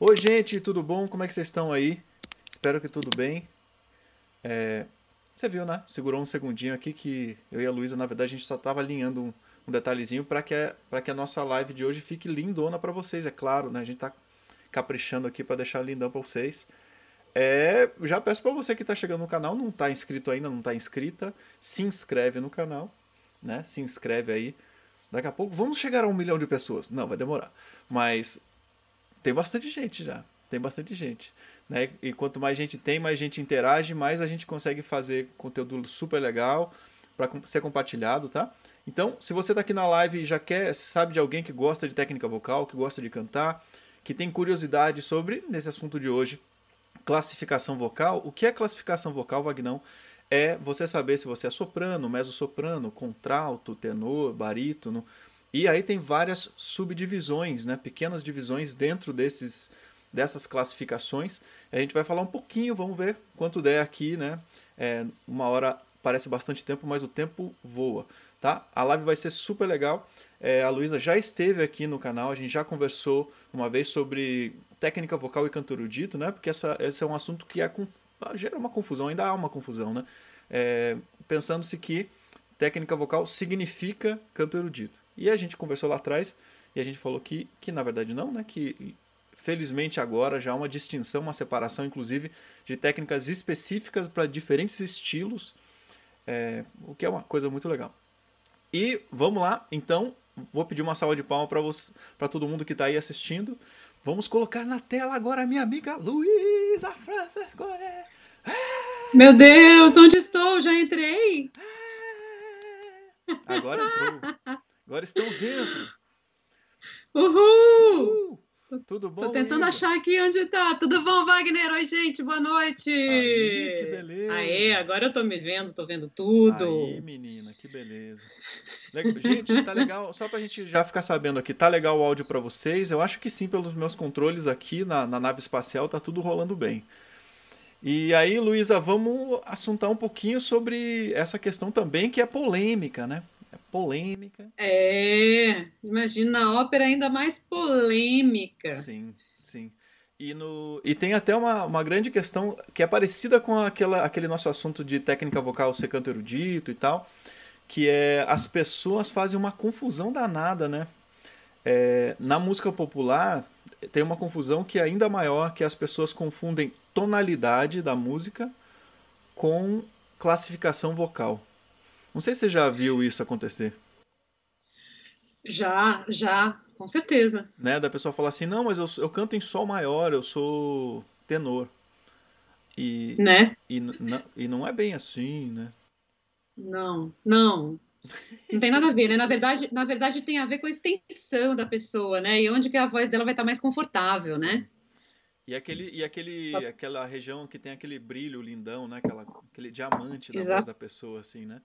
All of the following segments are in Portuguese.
Oi, gente, tudo bom? Como é que vocês estão aí? Espero que tudo bem. É, Você viu, né? Segurou um segundinho aqui que eu e a Luísa, na verdade, a gente só estava alinhando um, um detalhezinho para que, a- que a nossa live de hoje fique lindona para vocês, é claro, né? A gente tá caprichando aqui para deixar lindão para vocês. É, já peço para você que está chegando no canal, não está inscrito ainda, não está inscrita, se inscreve no canal, né? Se inscreve aí. Daqui a pouco vamos chegar a um milhão de pessoas. Não, vai demorar. Mas tem bastante gente já. Tem bastante gente. Né? E quanto mais gente tem, mais gente interage, mais a gente consegue fazer conteúdo super legal para ser compartilhado, tá? Então, se você está aqui na live e já quer, sabe de alguém que gosta de técnica vocal, que gosta de cantar, que tem curiosidade sobre nesse assunto de hoje, classificação vocal. O que é classificação vocal, Vagnão? É você saber se você é soprano, mezzo-soprano, contralto, tenor, barítono. E aí tem várias subdivisões, né? pequenas divisões dentro desses, dessas classificações. A gente vai falar um pouquinho, vamos ver quanto der aqui, né? É, uma hora parece bastante tempo, mas o tempo voa, tá? A live vai ser super legal. É, a Luísa já esteve aqui no canal, a gente já conversou uma vez sobre técnica vocal e canto erudito, né? Porque essa, esse é um assunto que é, conf- gera uma confusão, ainda há uma confusão, né? É, Pensando-se que técnica vocal significa canto erudito. E a gente conversou lá atrás e a gente falou que, que na verdade não, né? Que felizmente agora já há uma distinção, uma separação, inclusive, de técnicas específicas para diferentes estilos, é, o que é uma coisa muito legal. E vamos lá, então, vou pedir uma salva de palmas para você, para todo mundo que está aí assistindo. Vamos colocar na tela agora a minha amiga Luísa Francescone. Meu Deus, onde estou? Já entrei? Agora entrou. Agora estamos dentro. Uhul! Uh, tudo bom? Tô tentando achar aqui onde tá. Tudo bom, Wagner? Oi, gente, boa noite! Aí, que beleza. Aê, agora eu tô me vendo, tô vendo tudo. Aí, menina, que beleza. Gente, tá legal. Só pra gente já ficar sabendo aqui, tá legal o áudio pra vocês? Eu acho que sim, pelos meus controles aqui na, na nave espacial, tá tudo rolando bem. E aí, Luísa, vamos assuntar um pouquinho sobre essa questão também que é polêmica, né? Polêmica. É, imagina a ópera ainda mais polêmica. Sim, sim. E, no, e tem até uma, uma grande questão que é parecida com aquela, aquele nosso assunto de técnica vocal ser canto erudito e tal, que é as pessoas fazem uma confusão danada, né? É, na música popular tem uma confusão que é ainda maior, que as pessoas confundem tonalidade da música com classificação vocal. Não sei se você já viu isso acontecer. Já, já, com certeza. né? Da pessoa falar assim, não, mas eu, eu canto em sol maior, eu sou tenor. E, Né? e, n- n- e não é bem assim, né? Não, não. Não tem nada a ver, né? Na verdade, na verdade tem a ver com a extensão da pessoa, né? E onde que a voz dela vai estar mais confortável, né? E aquele, e aquele, aquela região que tem aquele brilho lindão, né? Aquela, aquele diamante da Exato. voz da pessoa, assim, né?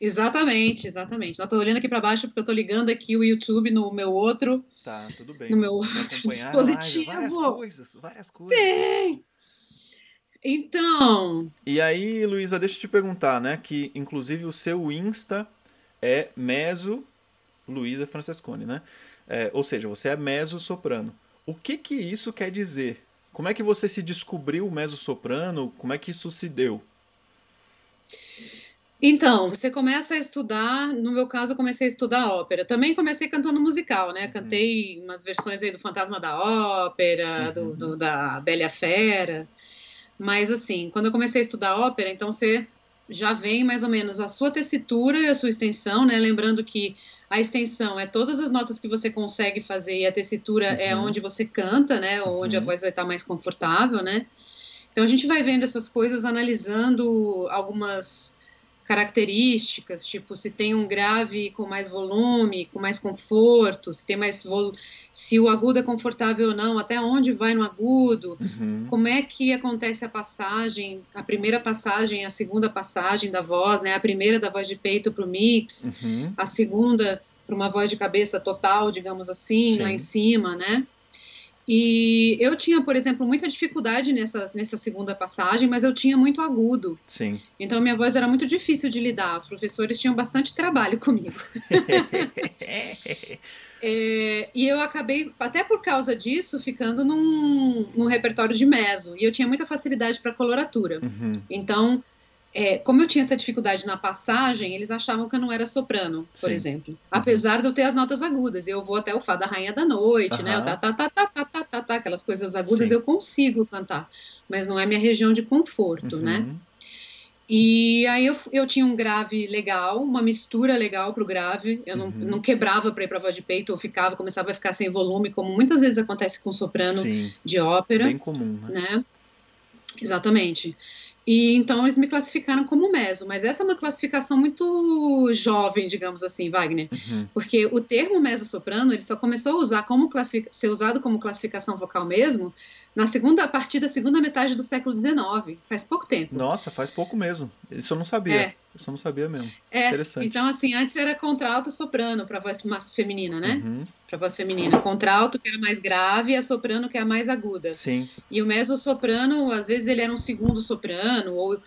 Exatamente, exatamente. Eu tô olhando aqui para baixo porque eu tô ligando aqui o YouTube no meu outro. Tá, tudo bem. No meu outro live, Várias dispositivo. coisas, várias coisas. Tem! Então, E aí, Luísa, deixa eu te perguntar, né? Que inclusive o seu Insta é Meso Luísa Francescone, né? É, ou seja, você é meso soprano. O que que isso quer dizer? Como é que você se descobriu meso soprano? Como é que isso se deu? Então, você começa a estudar, no meu caso, eu comecei a estudar ópera. Também comecei cantando musical, né? Uhum. Cantei umas versões aí do Fantasma da Ópera, do, Uhum. do- da Bela a Fera. Mas assim, quando eu comecei a estudar ópera, então você já vem mais ou menos a sua tessitura e a sua extensão, né? Lembrando que a extensão é todas as notas que você consegue fazer e a tessitura é Uhum. onde você canta, né? Ou onde a Uhum. voz vai estar mais confortável, né? Então a gente vai vendo essas coisas, analisando algumas características, tipo se tem um grave com mais volume, com mais conforto, se tem mais vol... se o agudo é confortável ou não, até onde vai no agudo, Uhum. como é que acontece a passagem, a primeira passagem, a segunda passagem da voz, né? A primeira da voz de peito para o mix, Uhum. a segunda para uma voz de cabeça total, digamos assim, Sim. lá em cima, né? E eu tinha, por exemplo, muita dificuldade nessa, nessa segunda passagem, mas eu tinha muito agudo. Sim. Então minha voz era muito difícil de lidar. Os professores tinham bastante trabalho comigo. é, e eu acabei, até por causa disso, ficando num, num repertório de meso. E eu tinha muita facilidade para coloratura. Uhum. Então é, como eu tinha essa dificuldade na passagem, eles achavam que eu não era soprano, por Sim. exemplo. Uhum. Apesar de eu ter as notas agudas. Eu vou até o Fá da Rainha da Noite, né? Aham. O tá, tá, tá, tá, tá, tá, tá, tá, aquelas coisas agudas Sim. eu consigo cantar. Mas não é minha região de conforto, né? Uhum. E aí eu, eu tinha um grave legal, uma mistura legal pro grave. Eu não, Uhum. não quebrava pra ir pra voz de peito, eu ficava, começava a ficar sem volume, como muitas vezes acontece com soprano Sim, de ópera bem comum, né? né? Exatamente. E então eles me classificaram como meso, mas essa é uma classificação muito jovem, digamos assim, Wagner, Uhum. porque o termo meso-soprano ele só começou a usar como ser usado como classificação vocal mesmo na segunda a partir da segunda metade do século XIX, faz pouco tempo. Nossa, faz pouco mesmo. Isso eu não sabia. É. Isso eu não sabia mesmo. É, Interessante. então assim, antes era contralto soprano para voz feminina, né? Uhum. Para voz feminina, contralto que era mais grave e a soprano que é a mais aguda. Sim, E o mezzo-soprano, às vezes ele era um segundo soprano, ou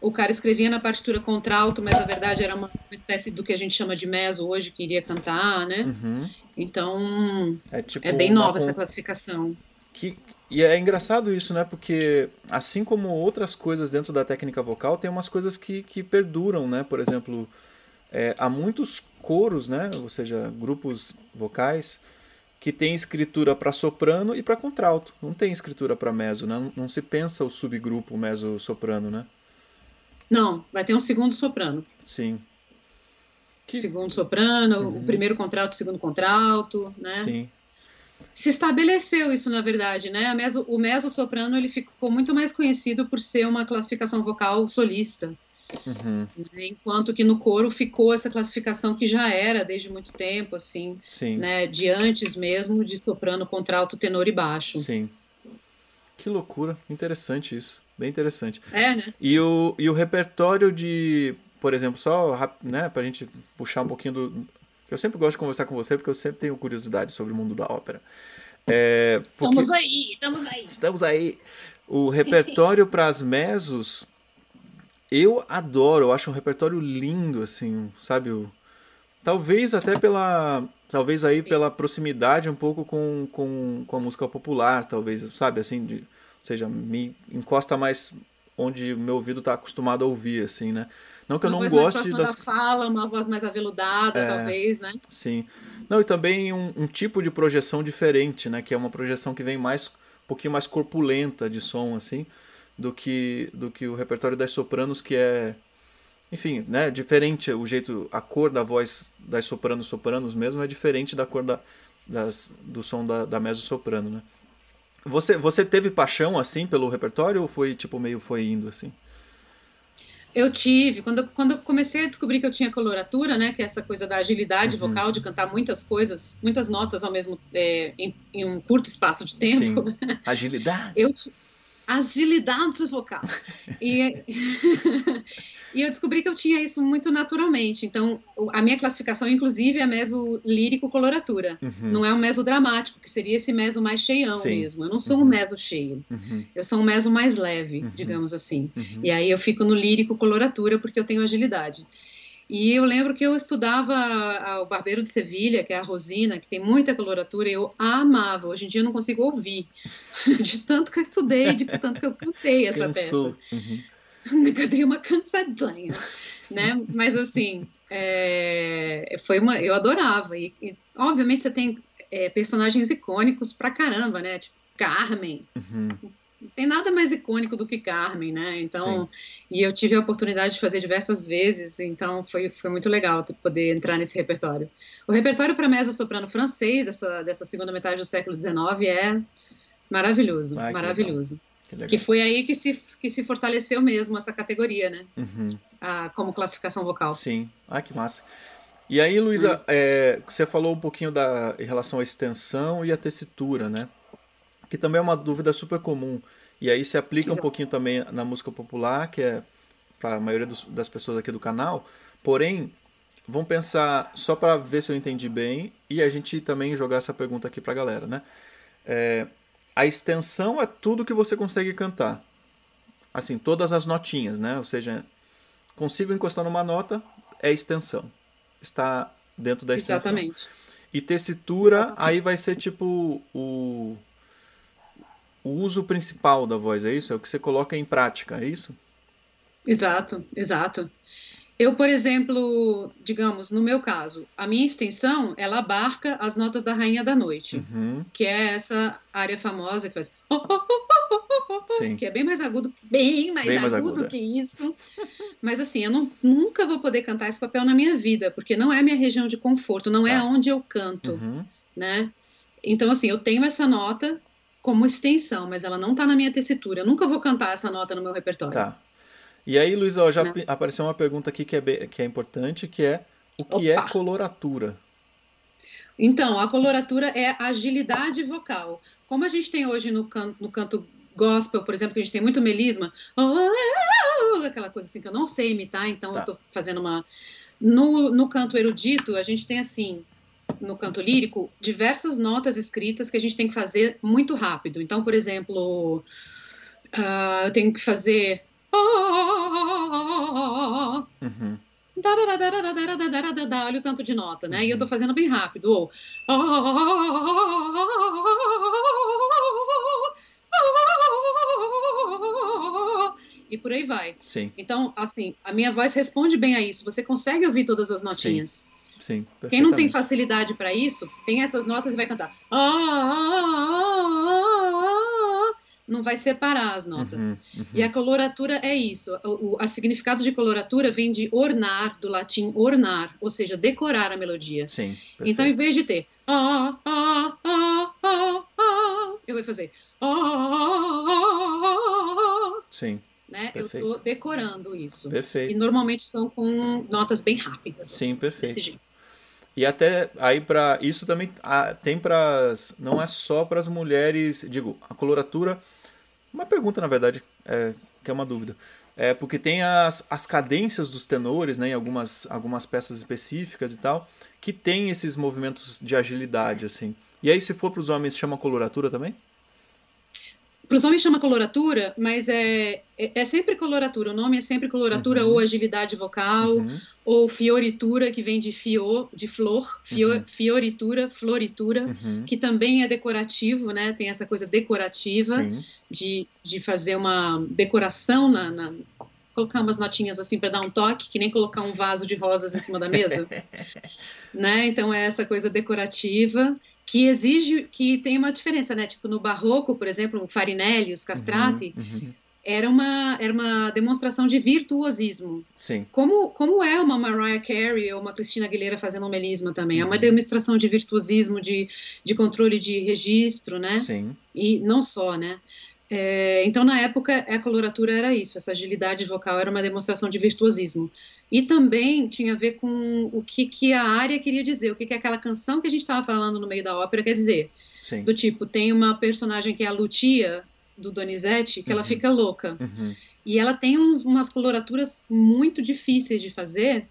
o cara escrevia na partitura contralto, mas na verdade era uma, uma espécie do que a gente chama de mezzo hoje, que iria cantar, né? uhum. Então, é tipo é bem uma nova con- essa classificação. Que, e é engraçado isso, né? Porque assim como outras coisas dentro da técnica vocal, tem umas coisas que, que perduram, né? Por exemplo, é, há muitos coros, né? Ou seja, grupos vocais que tem escritura para soprano e para contralto. Não tem escritura para mezzo, né? Não, se pensa o subgrupo mezzo-soprano, né? Não, vai ter um segundo soprano. Sim. Que- Segundo soprano, Uhum. o primeiro contralto, o segundo contralto, né? Sim. Se estabeleceu isso, na verdade, né? A meso- o mezzo-soprano ele ficou muito mais conhecido por ser uma classificação vocal solista. Uhum. né? enquanto que no coro ficou essa classificação que já era desde muito tempo, assim, Sim. né, de antes mesmo de soprano, contralto, tenor e baixo. Sim. Que loucura. Interessante isso. Bem interessante. É, né? E o, e o repertório de, por exemplo, só né, pra gente puxar um pouquinho do. Eu sempre gosto de conversar com você porque eu sempre tenho curiosidade sobre o mundo da ópera. É, porque Estamos aí, estamos aí. estamos aí. O repertório para as mesos, eu adoro, eu acho um repertório lindo, assim, sabe? O, talvez até pela. Talvez aí pela proximidade um pouco com, com, com a música popular, talvez, sabe? Assim, de, ou seja, me encosta mais onde o meu ouvido está acostumado a ouvir, assim, né? Não que eu uma não voz mais goste das. da fala, uma voz mais aveludada, É. talvez, né? Sim. Não, e também um, um tipo de projeção diferente, né? Que é uma projeção que vem mais um pouquinho mais corpulenta de som, assim, do que do que o repertório das sopranos, que é, enfim, né? Diferente o jeito, a cor da voz das sopranos sopranos mesmo é diferente da cor da, das, do som da, da mezzo soprano, né? Você, você teve paixão assim pelo repertório ou foi tipo meio foi indo assim? Eu tive, quando, eu- quando eu comecei a descobrir que eu tinha coloratura, né, que é essa coisa da agilidade Uhum. vocal, de cantar muitas coisas, muitas notas ao mesmo é, em, em um curto espaço de tempo, Sim. Agilidade. eu agilidade vocal. E, e eu descobri que eu tinha isso muito naturalmente. Então, a minha classificação, inclusive, é meso lírico coloratura. Uhum, Não é um meso dramático, que seria esse meso mais cheião Sim. mesmo. Eu não sou um Uhum. meso cheio. uhum, Eu sou um meso mais leve, Uhum. digamos assim. uhum. E aí eu fico no lírico coloratura porque eu tenho agilidade. E eu lembro que eu estudava o Barbeiro de Sevilha, que é a Rosina, que tem muita coloratura, e eu amava. Hoje em dia eu não consigo ouvir, de tanto que eu estudei, de tanto que eu cantei essa Cansou. Uhum. peça. Eu dei uma cansadinha, né? Mas assim, é, foi uma, eu adorava. E, e, obviamente você tem é, personagens icônicos pra caramba, né? Tipo Carmen, Uhum. não tem nada mais icônico do que Carmen, né? Então, e eu tive a oportunidade de fazer diversas vezes, então foi, foi muito legal poder entrar nesse repertório. O repertório para mezzo-soprano francês dessa, dessa segunda metade do século XIX é maravilhoso, que maravilhoso. Que legal. Que foi aí que se, que se fortaleceu mesmo essa categoria, né? Uhum. A, como classificação vocal. Sim. Ah, que massa. E aí, Luísa, é, você falou um pouquinho da, em relação à extensão e à tessitura, né? Que também é uma dúvida super comum. E aí se aplica um pouquinho também na música popular, que é para a maioria dos- das pessoas aqui do canal. Porém, vamos pensar só para ver se eu entendi bem e a gente também jogar essa pergunta aqui para a galera, né? É, a extensão é tudo que você consegue cantar. Assim, todas as notinhas, né? Ou seja, consigo encostar numa nota, é extensão. Está dentro da extensão. Exatamente. E tessitura, Exatamente. aí vai ser tipo o, o uso principal da voz, é isso? É o que você coloca em prática, é isso? Exato, exato. Eu, por exemplo, digamos, no meu caso, a minha extensão, ela abarca as notas da Rainha da Noite, uhum. que é essa área famosa que faz... Sim. Que é bem mais agudo, bem mais, bem mais agudo, que isso. Mas assim, eu não, nunca vou poder cantar esse papel na minha vida, porque não é a minha região de conforto, não é tá. onde eu canto, uhum. né? Então, assim, eu tenho essa nota como extensão, mas ela não está na minha tessitura. Eu nunca vou cantar essa nota no meu repertório. Tá. E aí, Luísa, já Não. apareceu uma pergunta aqui que é, bem, que é importante, que é o que é Opa. é coloratura? Então, a coloratura é agilidade vocal. Como a gente tem hoje no canto, no canto gospel, por exemplo, que a gente tem muito melisma, aquela coisa assim que eu não sei imitar, então tá. eu estou fazendo uma. No, no canto erudito, a gente tem assim, no canto lírico, diversas notas escritas que a gente tem que fazer muito rápido. Então, por exemplo, uh, eu tenho que fazer Uhum. Olha o tanto de nota, né? Uhum. E eu tô fazendo bem rápido. Ou. E por aí vai. Sim. Então, assim, a minha voz responde bem a isso. Você consegue ouvir todas as notinhas. Sim. Sim Quem não tem facilidade para isso, tem essas notas e vai cantar. não vai separar as notas. Uhum, uhum. E a coloratura é isso. O, o a significado de coloratura vem de ornar, do latim ornar, ou seja, decorar a melodia. Sim, então, em vez de ter ah, ah, ah, ah, ah, eu vou fazer ah, ah, ah, Sim. Né? Eu estou decorando isso. Perfeito. E normalmente são com notas bem rápidas. Sim, assim, perfeito. E até aí para isso também ah, tem para não é só para as mulheres, digo, a coloratura. Uma pergunta na verdade, é, que é uma dúvida. É porque tem as, as cadências dos tenores, né, em algumas algumas peças específicas e tal, que tem esses movimentos de agilidade assim. E aí se for para os homens chama coloratura também? Para os homens chama coloratura, mas é, é, é, sempre coloratura. O nome é sempre coloratura uhum. ou agilidade vocal uhum. ou fioritura, que vem de fio, de flor, fio, uhum. fioritura, floritura, uhum. que também é decorativo, né? Tem essa coisa decorativa de, de fazer uma decoração na, na colocar umas notinhas assim para dar um toque, que nem colocar um vaso de rosas em cima da mesa, né? Então é essa coisa decorativa que exige que tem uma diferença, né? Tipo no barroco, por exemplo, o Farinelli, os castrati, uhum, uhum. era uma era uma demonstração de virtuosismo. Sim. Como como é uma Mariah Carey ou uma Cristina Aguilera fazendo um melisma também, uhum. é uma demonstração de virtuosismo, de, de controle de registro, né? Sim. E não só, né? É, então, na época, a coloratura era isso, essa agilidade vocal era uma demonstração de virtuosismo. E também tinha a ver com o que, que a área queria dizer, o que, que aquela canção que a gente estava falando no meio da ópera quer dizer. Sim. Do tipo, tem uma personagem que é a Lucia, do Donizetti, que uhum. ela fica louca. Uhum. E ela tem uns, umas coloraturas muito difíceis de fazer,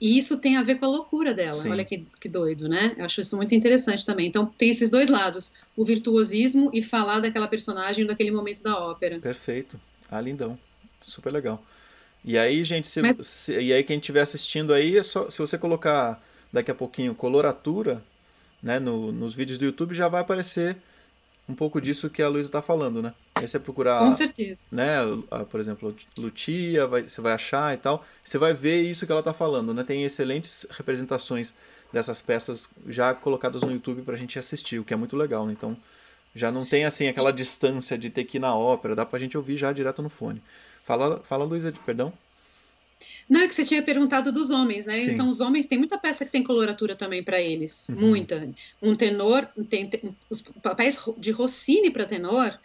e isso tem a ver com a loucura dela. Sim. Olha que, que doido, né? Eu acho isso muito interessante também. Então, tem esses dois lados: o virtuosismo e falar daquela personagem daquele momento da ópera. Perfeito. Ah, lindão. Super legal. E aí, gente, se, Mas... se, e aí quem estiver assistindo aí, é só, se você colocar daqui a pouquinho coloratura, né, no, nos vídeos do YouTube, já vai aparecer um pouco disso que a Luísa está falando, né? Aí você procurar, Com certeza. né, por exemplo, Lutia, vai, você vai achar e tal, você vai ver isso que ela está falando, né? Tem excelentes representações dessas peças já colocadas no YouTube para a gente assistir, o que é muito legal, né? Então, já não tem assim aquela distância de ter que ir na ópera, dá para a gente ouvir já direto no fone. Fala, fala Luísa, perdão. Não, é que você tinha perguntado dos homens, né? Sim. Então, os homens tem muita peça que tem coloratura também para eles. Uhum. Muita. Um tenor, tem, tem os papéis de Rossini para tenor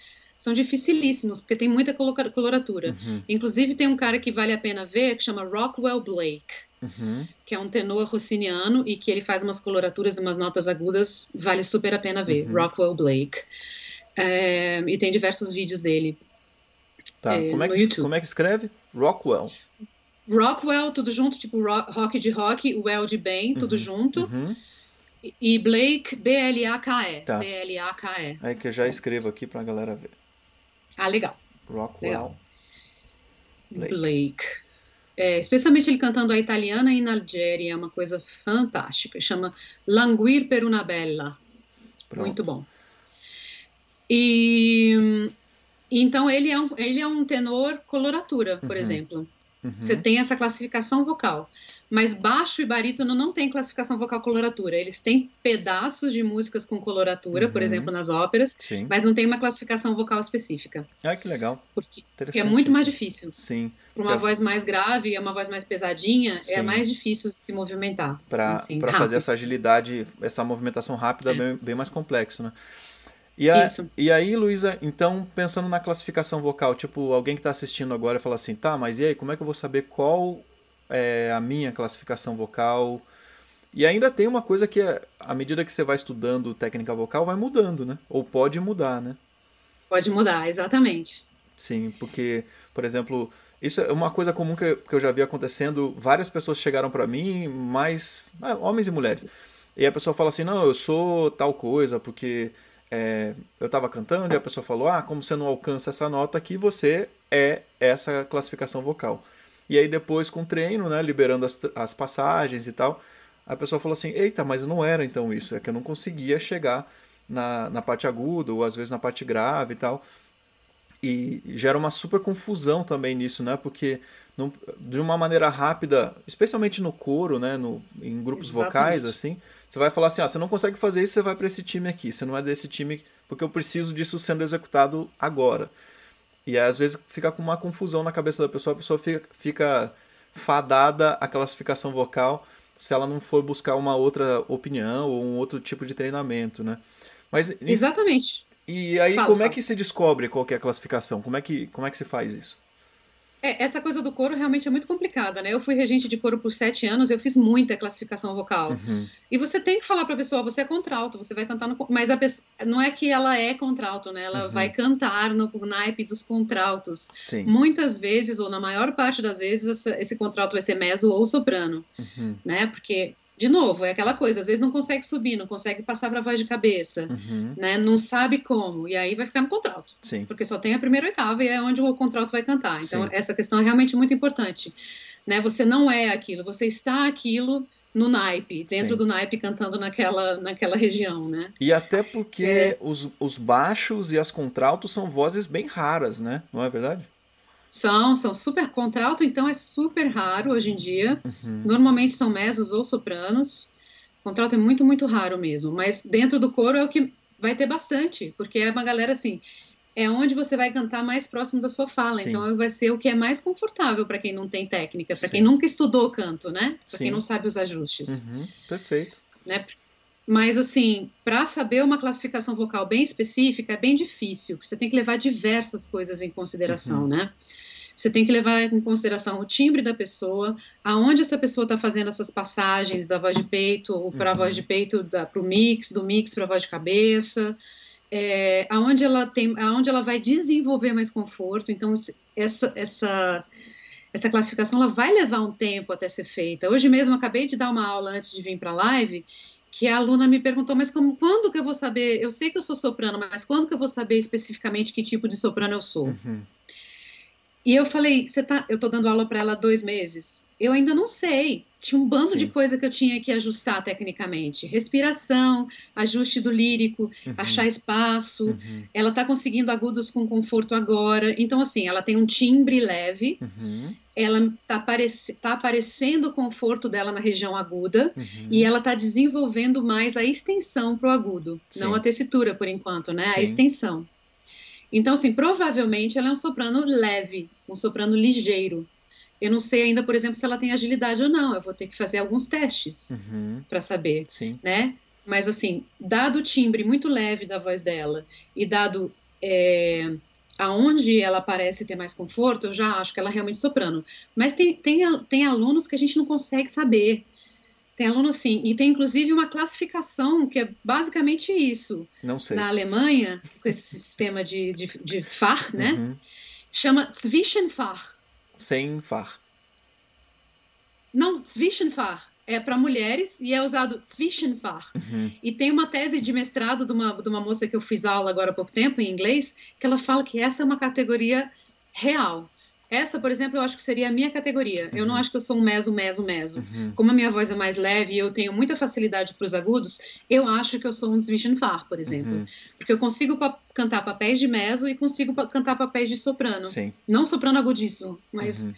são dificilíssimos, porque tem muita coloratura. Uhum. Inclusive, tem um cara que vale a pena ver, que chama Rockwell Blake, uhum. que é um tenor rossiniano e que ele faz umas coloraturas e umas notas agudas, vale super a pena ver. Uhum. Rockwell Blake. É, e tem diversos vídeos dele. Tá, é, como, é que, como é que escreve? Rockwell. Rockwell, tudo junto, tipo rock de rock, well de bem, tudo uhum, junto. Uhum. E Blake, B-L-A-K-E. Tá. B-L-A-K-E. É que eu já escrevo aqui pra galera ver. Ah, legal. Rockwell. Legal. Blake. Blake. É, especialmente ele cantando a italiana em Algéria, é uma coisa fantástica. Chama Languir per una bella. Pronto. Muito bom. E então ele é um, ele é um tenor coloratura, por Uhum. exemplo. Uhum. Você tem essa classificação vocal. Mas baixo e barítono não tem classificação vocal coloratura. Eles têm pedaços de músicas com coloratura, por Uhum. exemplo, nas óperas, Sim. mas não tem uma classificação vocal específica. Ah, que legal. Porque Interessante. é muito mais isso. difícil. Sim. Para uma É. voz mais grave, é uma voz mais pesadinha, Sim. é mais difícil de se movimentar. Pra assim, fazer essa agilidade, essa movimentação rápida, É. bem, bem mais complexo, né? E, a- e aí, Luísa, então, pensando na classificação vocal, tipo, alguém que está assistindo agora fala assim, tá, mas e aí, como é que eu vou saber qual é a minha classificação vocal? E ainda tem uma coisa que, é, à medida que você vai estudando técnica vocal, vai mudando, né? Ou pode mudar, né? Pode mudar, exatamente. Sim, porque, por exemplo, isso é uma coisa comum que, que eu já vi acontecendo. Várias pessoas chegaram pra mim, mais ah, homens e mulheres. E a pessoa fala assim: não, eu sou tal coisa, porque é, eu tava cantando e a pessoa falou: ah, como você não alcança essa nota aqui, você é essa classificação vocal. E aí depois, com o treino, né, liberando as, as passagens e tal, a pessoa falou assim: eita, mas não era então isso, é que eu não conseguia chegar na, na parte aguda ou às vezes na parte grave e tal. E gera uma super confusão também nisso, né? Porque não- de uma maneira rápida, especialmente no coro, né? No, em grupos Exatamente. vocais, assim, você vai falar assim: ah, você não consegue fazer isso, você vai para esse time aqui. Você não é desse time porque eu preciso disso sendo executado agora. E aí, às vezes fica com uma confusão na cabeça da pessoa, a pessoa fica, fica fadada à classificação vocal se ela não for buscar uma outra opinião ou um outro tipo de treinamento, né? Mas Exatamente. e aí, Fala, como é fala. que se descobre qual que é a classificação? Como é que, como é que se faz isso? É, essa coisa do coro realmente é muito complicada, né? Eu fui regente de coro por sete anos, eu fiz muita classificação vocal. Uhum. E você tem que falar para a pessoa, você é contralto, você vai cantar no. Mas a pessoa, não é que ela é contralto, né? Ela Uhum. vai cantar no naipe dos contraltos. Sim. Muitas vezes, ou na maior parte das vezes, esse contralto vai ser meso ou soprano, Uhum. né? Porque, de novo, é aquela coisa, às vezes não consegue subir, não consegue passar para voz de cabeça, Uhum. né? Não sabe como, e aí vai ficar no contralto Sim. porque só tem a primeira oitava e é onde o contralto vai cantar. Então, Sim. essa questão é realmente muito importante. Né? Você não é aquilo, você está aquilo no naipe, dentro Sim. do naipe cantando naquela, naquela região, né? E até porque É. os, os baixos e as contraltos são vozes bem raras, né? Não é verdade? São, são super contralto, então é super raro hoje em dia. Uhum. Normalmente são mesos ou sopranos. Contralto é muito, muito raro mesmo, mas dentro do coro é o que vai ter bastante, porque é uma galera assim, é onde você vai cantar mais próximo da sua fala, Sim. então vai ser o que é mais confortável para quem não tem técnica, para quem nunca estudou canto, né? Para quem não sabe os ajustes, Uhum. Perfeito. né? Mas assim, para saber uma classificação vocal bem específica é bem difícil, você tem que levar diversas coisas em consideração, Uhum. né? Você tem que levar em consideração o timbre da pessoa, aonde essa pessoa está fazendo essas passagens da voz de peito para a Uhum. voz de peito para o mix, do mix para a voz de cabeça, é, aonde ela tem, aonde ela vai desenvolver mais conforto. Então essa essa essa classificação ela vai levar um tempo até ser feita. Hoje mesmo acabei de dar uma aula antes de vir para a live que a aluna me perguntou, mas como, quando que eu vou saber? Eu sei que eu sou soprano, mas quando que eu vou saber especificamente que tipo de soprano eu sou? Uhum. E eu falei, você tá, eu tô dando aula para ela há dois meses. Eu ainda não sei. Tinha um bando Sim. de coisa que eu tinha que ajustar tecnicamente. Respiração, ajuste do lírico, Uhum. achar espaço. Uhum. Ela tá conseguindo agudos com conforto agora. Então, assim, ela tem um timbre leve. Uhum. Ela tá, aparece, tá aparecendo o conforto dela na região aguda. Uhum. E ela tá desenvolvendo mais a extensão pro agudo. Não Sim. a tessitura, por enquanto, né? Sim. A extensão. Então, assim, provavelmente ela é um soprano leve, um soprano ligeiro. Eu não sei ainda, por exemplo, se ela tem agilidade ou não. Eu vou ter que fazer alguns testes Uhum. para saber, Sim. né? Mas, assim, dado o timbre muito leve da voz dela e dado é, aonde ela parece ter mais conforto, eu já acho que ela é realmente soprano. Mas tem, tem, tem alunos que a gente não consegue saber. Tem aluno assim, e tem inclusive uma classificação que é basicamente isso. Não sei. Na Alemanha, com esse sistema de, de, de Fach, né? Uhum. Chama Zwischenfach. Sem far. Não, Zwischenfach. é para mulheres e é usado Zwischenfach. Uhum. E tem uma tese de mestrado de uma, de uma moça que eu fiz aula agora há pouco tempo em inglês, que ela fala que essa é uma categoria real. Essa, por exemplo, eu acho que seria a minha categoria. Eu não acho que eu sou um meso, meso, meso. Uhum. Como a minha voz é mais leve e eu tenho muita facilidade para os agudos, eu acho que eu sou um Zwischenfach, por exemplo. Uhum. Porque eu consigo pa cantar papéis de meso e consigo pa cantar papéis de soprano. Sim. Não soprano agudíssimo, mas Uhum.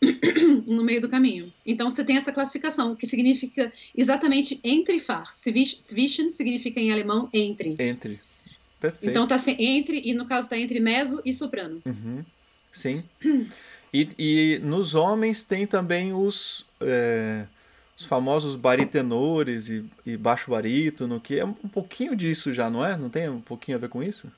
no meio do caminho. Então você tem essa classificação, que significa exatamente entre far. Zwisch- Zwischen significa em alemão entre. Entre. Perfeito. Então tá entre, e no caso tá entre meso e soprano. Uhum. Sim. E, e nos homens tem também os, é, os famosos baritenores e, e baixo barítono, que é um pouquinho disso já, não é? Não tem um pouquinho a ver com isso?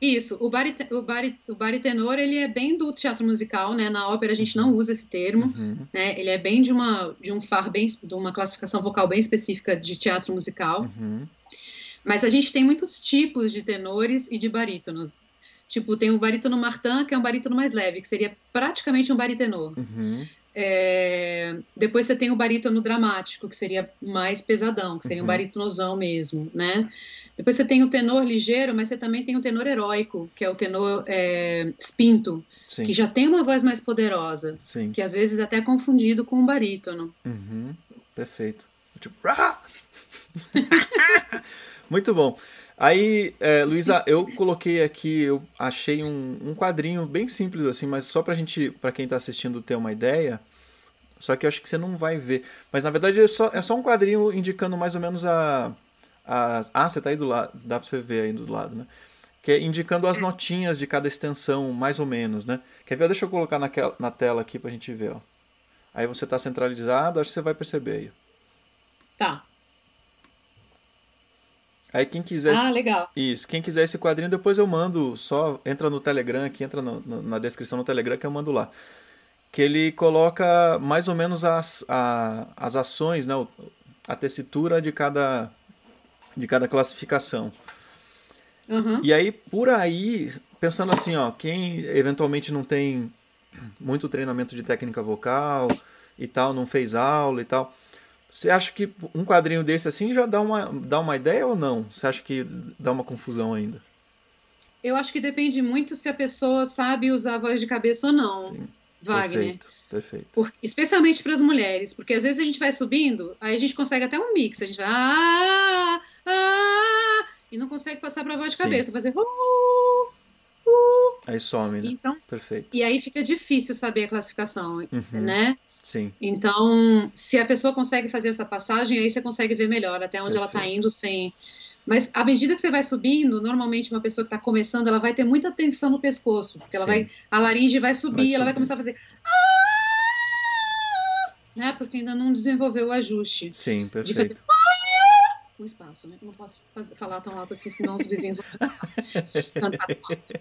Isso, o, barite, o, bari, o baritenor, ele é bem do teatro musical, né? Na ópera a gente não usa esse termo, Uhum. né? Ele é bem de uma de um far bem de uma classificação vocal bem específica de teatro musical. Uhum. Mas a gente tem muitos tipos de tenores e de barítonos. Tipo, tem o barítono Martin, que é um barítono mais leve, que seria praticamente um baritenor. Uhum. É, Depois você tem o barítono dramático, que seria mais pesadão, que seria um Uhum. barítonosão mesmo, né? Depois você tem o tenor ligeiro, mas você também tem o tenor heróico, que é o tenor é, spinto, Sim. que já tem uma voz mais poderosa, Sim. que às vezes até é confundido com o barítono. Uhum. Perfeito. Tipo! Muito bom. Aí, é, Luísa, eu coloquei aqui, eu achei um, um quadrinho bem simples assim, mas só pra gente, pra quem tá assistindo ter uma ideia. Só que eu acho que você não vai ver. Mas na verdade é só, é só um quadrinho indicando mais ou menos a. Ah, você tá aí do lado, dá pra você ver aí do lado, né? Que é indicando as notinhas de cada extensão, mais ou menos, né? Quer ver? Deixa eu colocar naquela, na tela aqui pra gente ver, ó. Aí você tá centralizado, acho que você vai perceber aí. Tá. Aí quem quiser. Ah, legal. Isso, quem quiser esse quadrinho, depois eu mando, só entra no Telegram aqui, entra no- no- na descrição no Telegram que eu mando lá. Que ele coloca mais ou menos as, a- as ações, né, a tessitura de cada, de cada classificação. Uhum. E aí, por aí, pensando assim, ó, quem eventualmente não tem muito treinamento de técnica vocal e tal, não fez aula e tal, você acha que um quadrinho desse assim já dá uma, dá uma ideia ou não? Você acha que dá uma confusão ainda? Eu acho que depende muito se a pessoa sabe usar a voz de cabeça ou não, Sim. Wagner. Perfeito, perfeito. Por- especialmente para as mulheres, porque às vezes a gente vai subindo, aí a gente consegue até um mix, a gente vai ah, ah, e não consegue passar para a voz de Sim. cabeça, fazer uh, uh. Aí some, né? então Perfeito. e aí fica difícil saber a classificação, Uhum. né? Sim, Então, se a pessoa consegue fazer essa passagem, aí você consegue ver melhor até onde ela está Perfeito. indo sem. Mas à medida que você vai subindo, normalmente uma pessoa que está começando, ela vai ter muita tensão no pescoço, porque ela vai, a laringe vai subir, Vai ela vai começar a fazer, "Ah", né? Porque ainda não desenvolveu o ajuste sim, de perfeito. fazer o espaço, né? Eu não posso fazer- falar tão alto assim, senão os vizinhos vão cantar tão alto.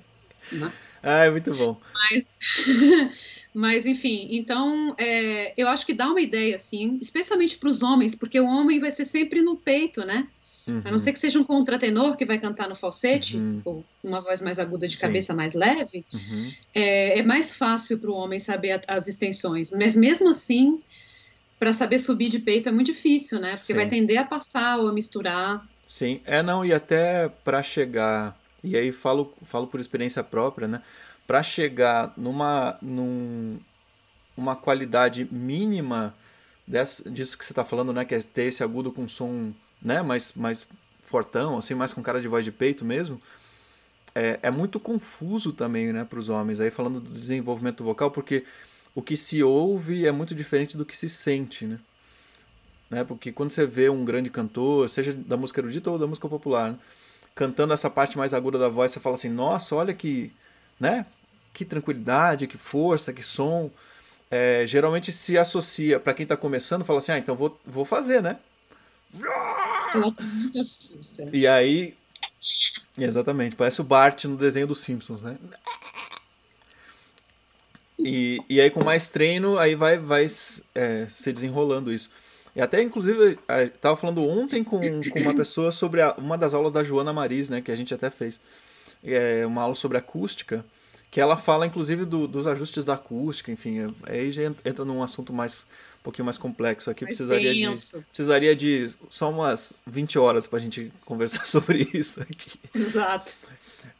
Né? Ah, é muito bom. Mas, mas enfim, então é, eu acho que dá uma ideia, assim, especialmente para os homens, porque o homem vai ser sempre no peito, né? A não ser que seja um contratenor que vai cantar no falsete, Uhum. ou uma voz mais aguda de Sim. cabeça mais leve, Uhum. é, é mais fácil para o homem saber a- as extensões. Mas mesmo assim, para saber subir de peito é muito difícil, né? Porque Sim. vai tender a passar ou a misturar. Sim, é não, e até para chegar, e aí falo, falo por experiência própria, né? Para chegar numa num, uma qualidade mínima dessa, disso que você está falando, né? Que é ter esse agudo com som, né? Mais, mais fortão, assim, mais com cara de voz de peito mesmo. É, é muito confuso também, né, para os homens. Aí falando do desenvolvimento vocal, porque o que se ouve é muito diferente do que se sente, né? né? Porque quando você vê um grande cantor, seja da música erudita ou da música popular, né? Cantando essa parte mais aguda da voz, você fala assim: "Nossa, olha que, né? Que tranquilidade, que força, que som". É, geralmente se associa para quem está começando, fala assim: "Ah, então vou, vou fazer, né?" E aí, exatamente, parece o Bart no desenho dos Simpsons, né? E, e aí com mais treino, aí vai, vai é, se desenrolando isso. E até, inclusive, eu tava falando ontem com, com uma pessoa sobre a- uma das aulas da Joana Maris, né? Que a gente até fez. É uma aula sobre acústica, Que ela fala, inclusive, do, dos ajustes da acústica, enfim. Aí já entra num assunto mais um pouquinho mais complexo aqui. Mais precisaria denso. de, precisaria de só umas 20 horas pra gente conversar sobre isso aqui. Exato.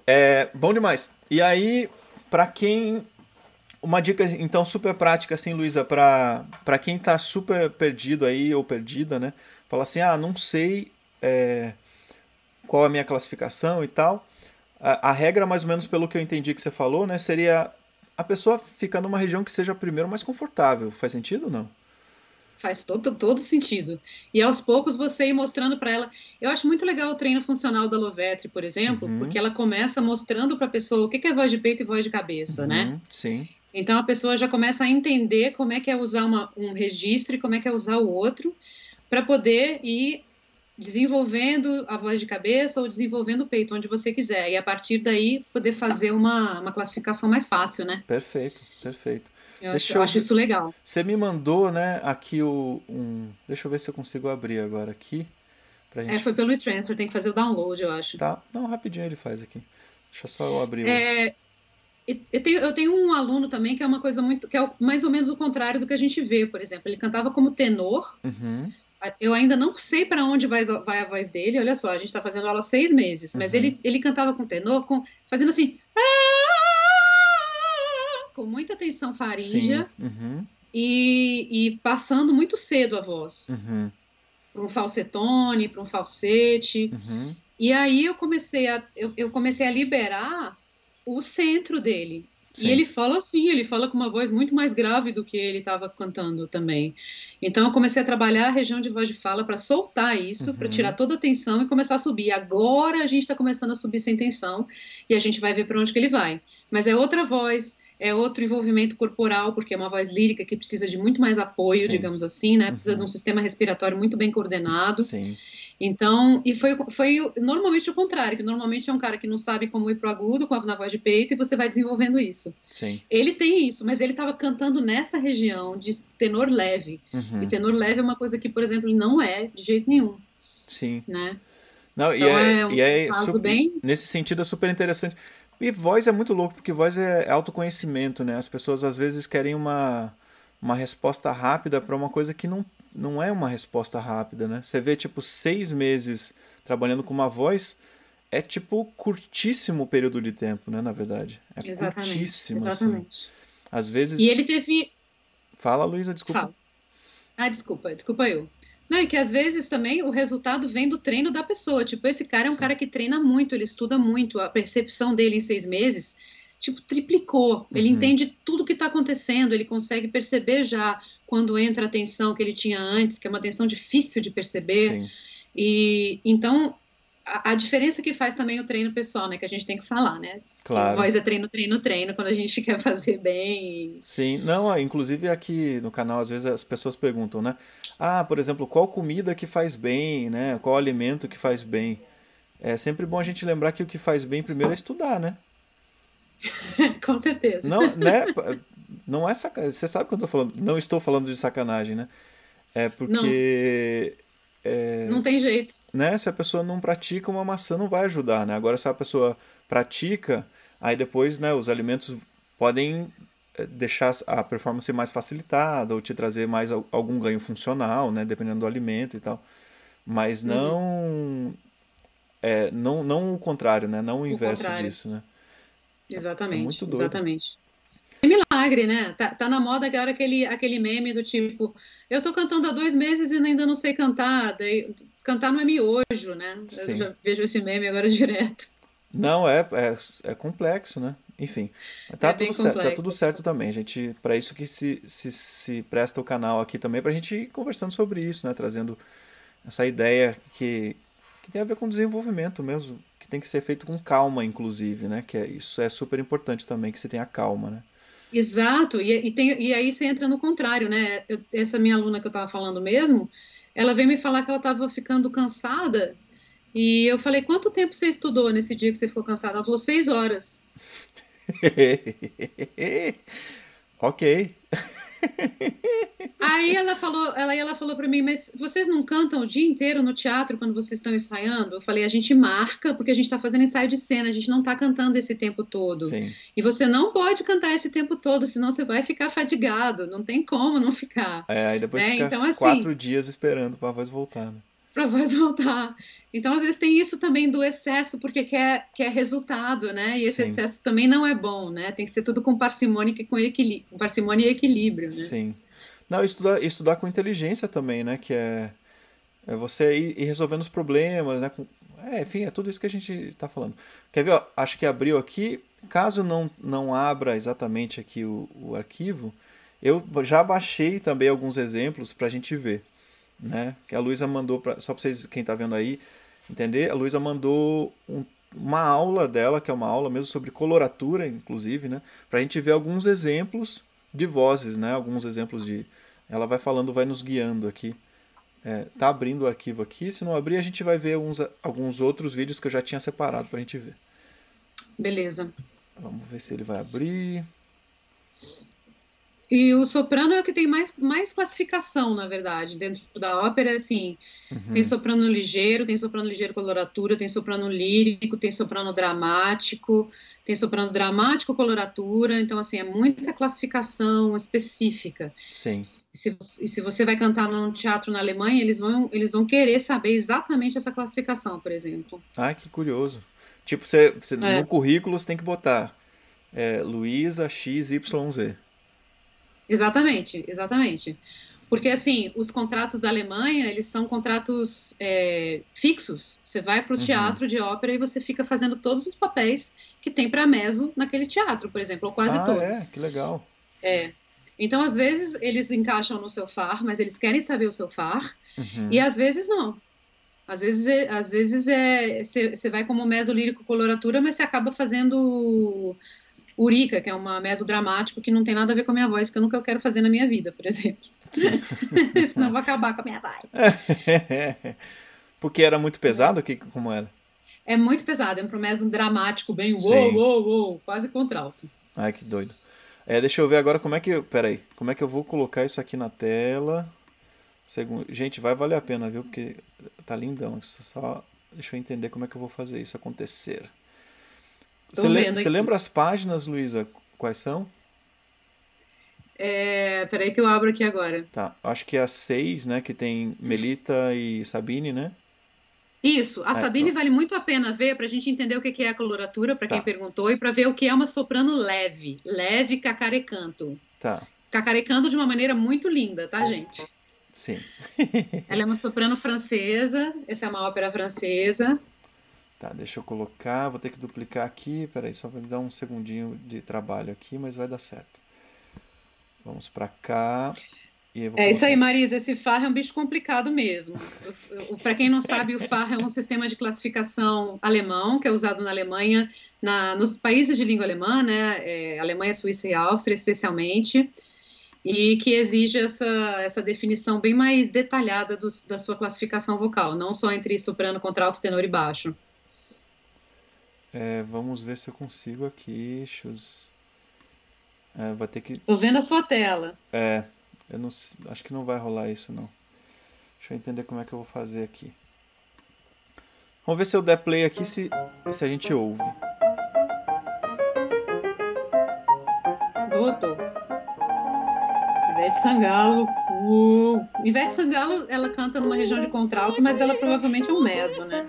É, bom demais. E aí, pra quem. Uma dica, então, super prática, assim, Luísa, pra, pra quem tá super perdido aí, ou perdida, né? Fala assim, ah, não sei é, qual é a minha classificação e tal. A, a regra, mais ou menos pelo que eu entendi que você falou, né? Seria a pessoa ficar numa região que seja primeiro mais confortável. Faz sentido ou não? Faz todo, todo sentido. E aos poucos você ir mostrando para ela. Eu acho muito legal o treino funcional da Lovetre, por exemplo, Uhum. porque ela começa mostrando para a pessoa o que é voz de peito e voz de cabeça, né? Uhum, Sim. Então a pessoa já começa a entender como é que é usar uma, um registro e como é que é usar o outro, para poder ir desenvolvendo a voz de cabeça ou desenvolvendo o peito, onde você quiser. E a partir daí poder fazer uma, uma classificação mais fácil, né? Perfeito, perfeito. Eu, Deixa acho, eu acho isso legal. Você me mandou, né, aqui o. Um... Deixa eu ver se eu consigo abrir agora aqui. Pra É, gente. foi pelo e-transfer, tem que fazer o download, eu acho. Tá. Não, rapidinho ele faz aqui. Deixa só eu abrir o. É, e- eu, tenho, eu tenho um aluno também que é uma coisa muito. que é mais ou menos o contrário do que a gente vê, por exemplo. Ele cantava como tenor. Uhum. Eu ainda não sei para onde vai, vai a voz dele. Olha só, a gente está fazendo aula há seis meses, mas Uhum. ele, ele cantava com tenor, com, fazendo assim. Com muita tensão faríngea. Uhum. e, e passando muito cedo a voz. Uhum. Para um falsetone, para um falsete. Uhum. E aí eu comecei a, eu, eu comecei a liberar o centro dele. Sim. E ele fala assim, ele fala com uma voz muito mais grave do que ele estava cantando também. Então eu comecei a trabalhar a região de voz de fala para soltar isso, Uhum. para tirar toda a tensão e começar a subir. Agora a gente está começando a subir sem tensão e a gente vai ver para onde que ele vai. Mas é outra voz, é outro envolvimento corporal, porque é uma voz lírica que precisa de muito mais apoio, Sim. digamos assim, né? Precisa Uhum. de um sistema respiratório muito bem coordenado. Sim. Então, e foi, foi normalmente o contrário, que normalmente é um cara que não sabe como ir pro agudo com a, na voz de peito e você vai desenvolvendo isso. Sim. Ele tem isso, mas ele estava cantando nessa região de tenor leve. Uhum. E tenor leve é uma coisa que, por exemplo, não é de jeito nenhum, Sim. né? Não, e Então é, é um e é caso super- bem- nesse sentido é super interessante. E voz é muito louco, porque voz é autoconhecimento, né? As pessoas às vezes querem uma, uma resposta rápida para uma coisa que não, não é uma resposta rápida, né? Você vê, tipo, seis meses trabalhando com uma voz, é tipo curtíssimo período de tempo, né? Na verdade. É Exatamente. curtíssimo, assim. Exatamente. Às vezes. E ele teve. Fala, Luísa, desculpa. Fala. Ah, desculpa, desculpa eu. Não, é que às vezes também o resultado vem do treino da pessoa. Tipo, esse cara é um Sim. cara que treina muito, ele estuda muito. A percepção dele em seis meses, tipo, triplicou. Ele Uhum. entende tudo que está acontecendo, ele consegue perceber já quando entra a tensão que ele tinha antes, que é uma tensão difícil de perceber. Sim. E então a, a diferença que faz também o treino pessoal, né? Que a gente tem que falar, né? Claro. Voz é treino, treino, treino, quando a gente quer fazer bem. Sim, não, ó, inclusive aqui no canal às vezes as pessoas perguntam, né? Ah, por exemplo, qual comida que faz bem, né? Qual alimento que faz bem? É sempre bom a gente lembrar que o que faz bem primeiro é estudar, né? Com certeza. Não, né? Não é sacanagem. Você sabe o que eu tô falando? Não estou falando de sacanagem, né? É porque, é, Não tem jeito. né? Se a pessoa não pratica, uma maçã não vai ajudar, né? Agora, se a pessoa pratica, aí depois, né? Os alimentos podem é, deixar a performance mais facilitada ou te trazer mais al- algum ganho funcional, né? Dependendo do alimento e tal. Mas Uhum. não, é, não, não o contrário, né? Não o inverso contrário. disso, né? Exatamente. É muito doido. Exatamente. É milagre, né? Tá, tá na moda agora aquele, aquele meme do tipo, eu tô cantando há dois meses e ainda não sei cantar. Daí, cantar não é miojo, né? Sim. Eu já vejo esse meme agora direto. Não, é, é, é complexo, né? Enfim, tá É tudo certo, tá tudo certo também, gente. Para isso que se, se, se presta o canal aqui também, pra gente ir conversando sobre isso, né? Trazendo essa ideia que, que tem a ver com desenvolvimento mesmo, que tem que ser feito com calma, inclusive, né? Que é, isso é super importante também, que você tenha calma, né? Exato, e, e, tem, e aí você entra no contrário, né? Eu- essa minha aluna que eu estava falando mesmo, ela veio me falar que ela estava ficando cansada, e eu falei, quanto tempo você estudou nesse dia que você ficou cansada? Ela falou, seis horas. ok. Aí ela falou, ela, ela falou para mim, mas vocês não cantam o dia inteiro no teatro quando vocês estão ensaiando? Eu falei, a gente marca porque a gente está fazendo ensaio de cena, a gente não está cantando esse tempo todo. Sim. E você não pode cantar esse tempo todo, senão você vai ficar fadigado, não tem como não ficar. É, aí depois É, fica então, assim- quatro dias esperando pra voz voltar. Né? Pra voz voltar. Então, às vezes, tem isso também do excesso, porque quer, quer resultado, né? E esse Sim. excesso também não é bom, né? Tem que ser tudo com parcimônia e com equilíbrio, com parcimônia e equilíbrio, né? Sim. Não, estudar, estudar com inteligência também, né? Que é, é você ir, ir resolvendo os problemas, né? Com, é, enfim, é tudo isso que a gente tá falando. Quer ver? Ó, acho que abriu aqui. Caso não, não abra exatamente aqui o, o arquivo, eu já baixei também alguns exemplos pra gente ver, né? Que a Luísa mandou, pra, só pra vocês, quem tá vendo aí, entender, a Luísa mandou um- uma aula dela, que é uma aula mesmo sobre coloratura, inclusive, né? Pra gente ver alguns exemplos de vozes, né? Alguns exemplos de. Ela vai falando, vai nos guiando aqui. É, tá abrindo o arquivo aqui. Se não abrir, a gente vai ver uns, alguns outros vídeos que eu já tinha separado pra gente ver. Beleza. Vamos ver se ele vai abrir. E o soprano é o que tem mais, mais classificação, na verdade, dentro da ópera, assim, tem soprano ligeiro, tem soprano ligeiro coloratura, tem soprano lírico, tem soprano dramático, tem soprano dramático coloratura, então, assim, é muita classificação específica. Sim. E se, e se você vai cantar num teatro na Alemanha, eles vão, eles vão querer saber exatamente essa classificação, por exemplo. Ah, que curioso. Tipo, você, você É. no currículo você tem que botar é, Luísa XYZ. Exatamente, exatamente. Porque, assim, os contratos da Alemanha, eles são contratos é, fixos. Você vai para o Uhum. teatro de ópera e você fica fazendo todos os papéis que tem para meso naquele teatro, por exemplo, ou quase ah, todos. é, que legal. É. Então, às vezes, eles encaixam no seu far, mas eles querem saber o seu far, Uhum. e às vezes não. Às vezes, é, às vezes é, você você vai como meso lírico coloratura, mas você acaba fazendo Urica, que é uma meso dramático que não tem nada a ver com a minha voz, que eu nunca quero fazer na minha vida, por exemplo. Senão eu vou acabar com a minha voz. Porque era muito pesado? Que, como era? É muito pesado, é um promeso dramático, bem uou, uou, uou, quase contralto. Ai, que doido. É, deixa eu ver agora como é que. eu- Pera aí. Como é que eu vou colocar isso aqui na tela? Segundo... Gente, vai valer a pena, viu? Porque tá lindão. Só deixa eu entender como é que eu vou fazer isso acontecer. Você, le- lembra as páginas, Luísa? Quais são? É, peraí que eu abro aqui agora. Tá. Acho que é a 6, né? Que tem Melita e Sabine, né? Isso, a É, Sabine vale muito a pena ver para a gente entender o que é a coloratura, para quem Tá. perguntou, e para ver o que é uma soprano leve, leve cacarecanto. Tá. Cacarecando de uma maneira muito linda, tá, gente? Sim. Ela é uma soprano francesa, essa é uma ópera francesa. Tá, deixa eu colocar. Vou ter que duplicar aqui. Peraí, só vai me dar um segundinho de trabalho aqui, mas vai dar certo. Vamos pra cá. É isso aí, colocar- Marisa, esse FAR é um bicho complicado mesmo. Para quem não sabe, o FAR é um sistema de classificação alemão, que é usado na Alemanha, na- nos países de língua alemã, né? é, Alemanha, Suíça e Áustria, especialmente, e que exige essa, essa definição bem mais detalhada dos- da sua classificação vocal, não só entre soprano, contralto, tenor e baixo. É, vamos ver se eu consigo aqui. Eu... É, vai ter que. Tô vendo a sua tela. É, eu não acho que não vai rolar isso não. Deixa eu entender como é que eu vou fazer aqui. Vamos ver se eu der play aqui se, se a gente ouve. Voltou. Ivete Sangalo. Uh. Ivete Sangalo, ela canta numa região de contralto, mas ela provavelmente é um meso, né?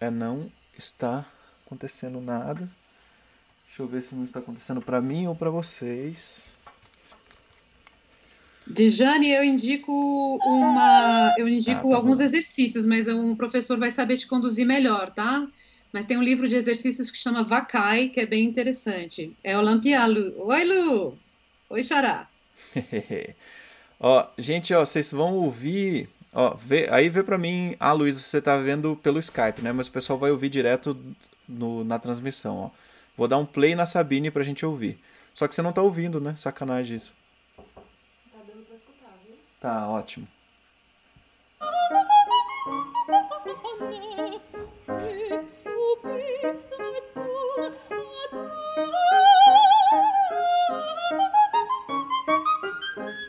É, não está acontecendo nada. Deixa eu ver se não está acontecendo pra mim ou pra vocês. Dijane, eu indico uma, eu Ah, indico tá alguns bom. exercícios, mas um professor vai saber te conduzir melhor, tá? Mas tem um livro de exercícios que chama Vacai, que é bem interessante. É Olimpia Lu. Oi, Lu! Oi, Xará. ó, gente, ó, vocês vão ouvir. Ó, vê, aí vê pra mim. Ah, Luísa, você tá vendo pelo Skype, né? Mas o pessoal vai ouvir direto no, na transmissão, ó. Vou dar um play na Sabine pra gente ouvir. Só que você não tá ouvindo, né? Sacanagem isso. Tá dando pra escutar, viu? Tá, ótimo. Lindão,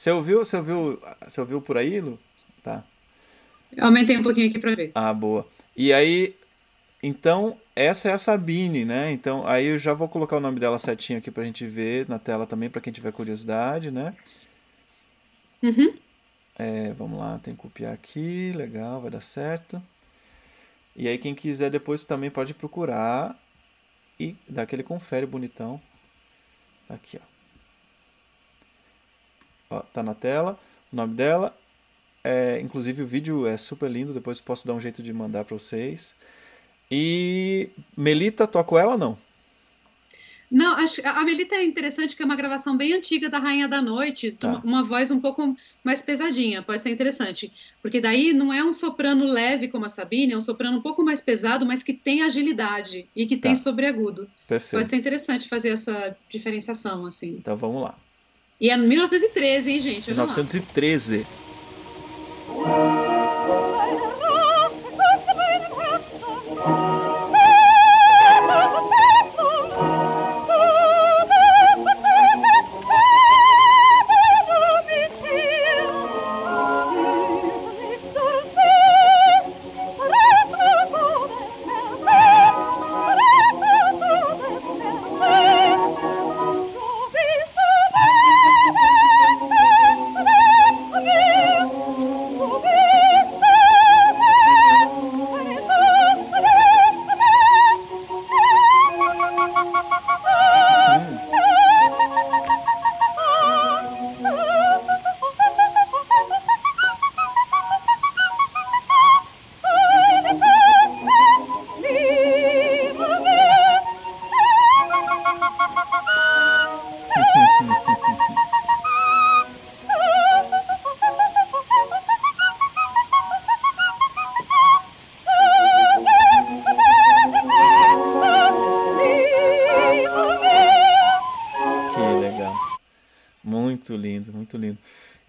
Você ouviu, você ouviu, você ouviu por aí, Lu? Tá. Eu aumentei um pouquinho aqui pra ver. Ah, boa. E aí, então, essa é a Sabine, né? Então, aí eu já vou colocar o nome dela certinho aqui pra gente ver na tela também, pra quem tiver curiosidade, né? Uhum. É, vamos lá, tem que copiar aqui, legal, vai dar certo. E aí, quem quiser depois também pode procurar e dar aquele confere bonitão. Aqui, ó. Ó, tá na tela, o nome dela. É, inclusive o vídeo é super lindo, depois posso dar um jeito de mandar para vocês. E Melita, toco ela ou não? Não, acho, a Melita é interessante que é uma gravação bem antiga da Rainha da Noite, Tá. uma, uma voz um pouco mais pesadinha, pode ser interessante. Porque daí não é um soprano leve como a Sabine, é um soprano um pouco mais pesado, mas que tem agilidade e que tem Tá. sobreagudo. Perfeito. Pode ser interessante fazer essa diferenciação, assim. Então vamos lá. E é 1913, hein, gente? Olha lá. 1913. Que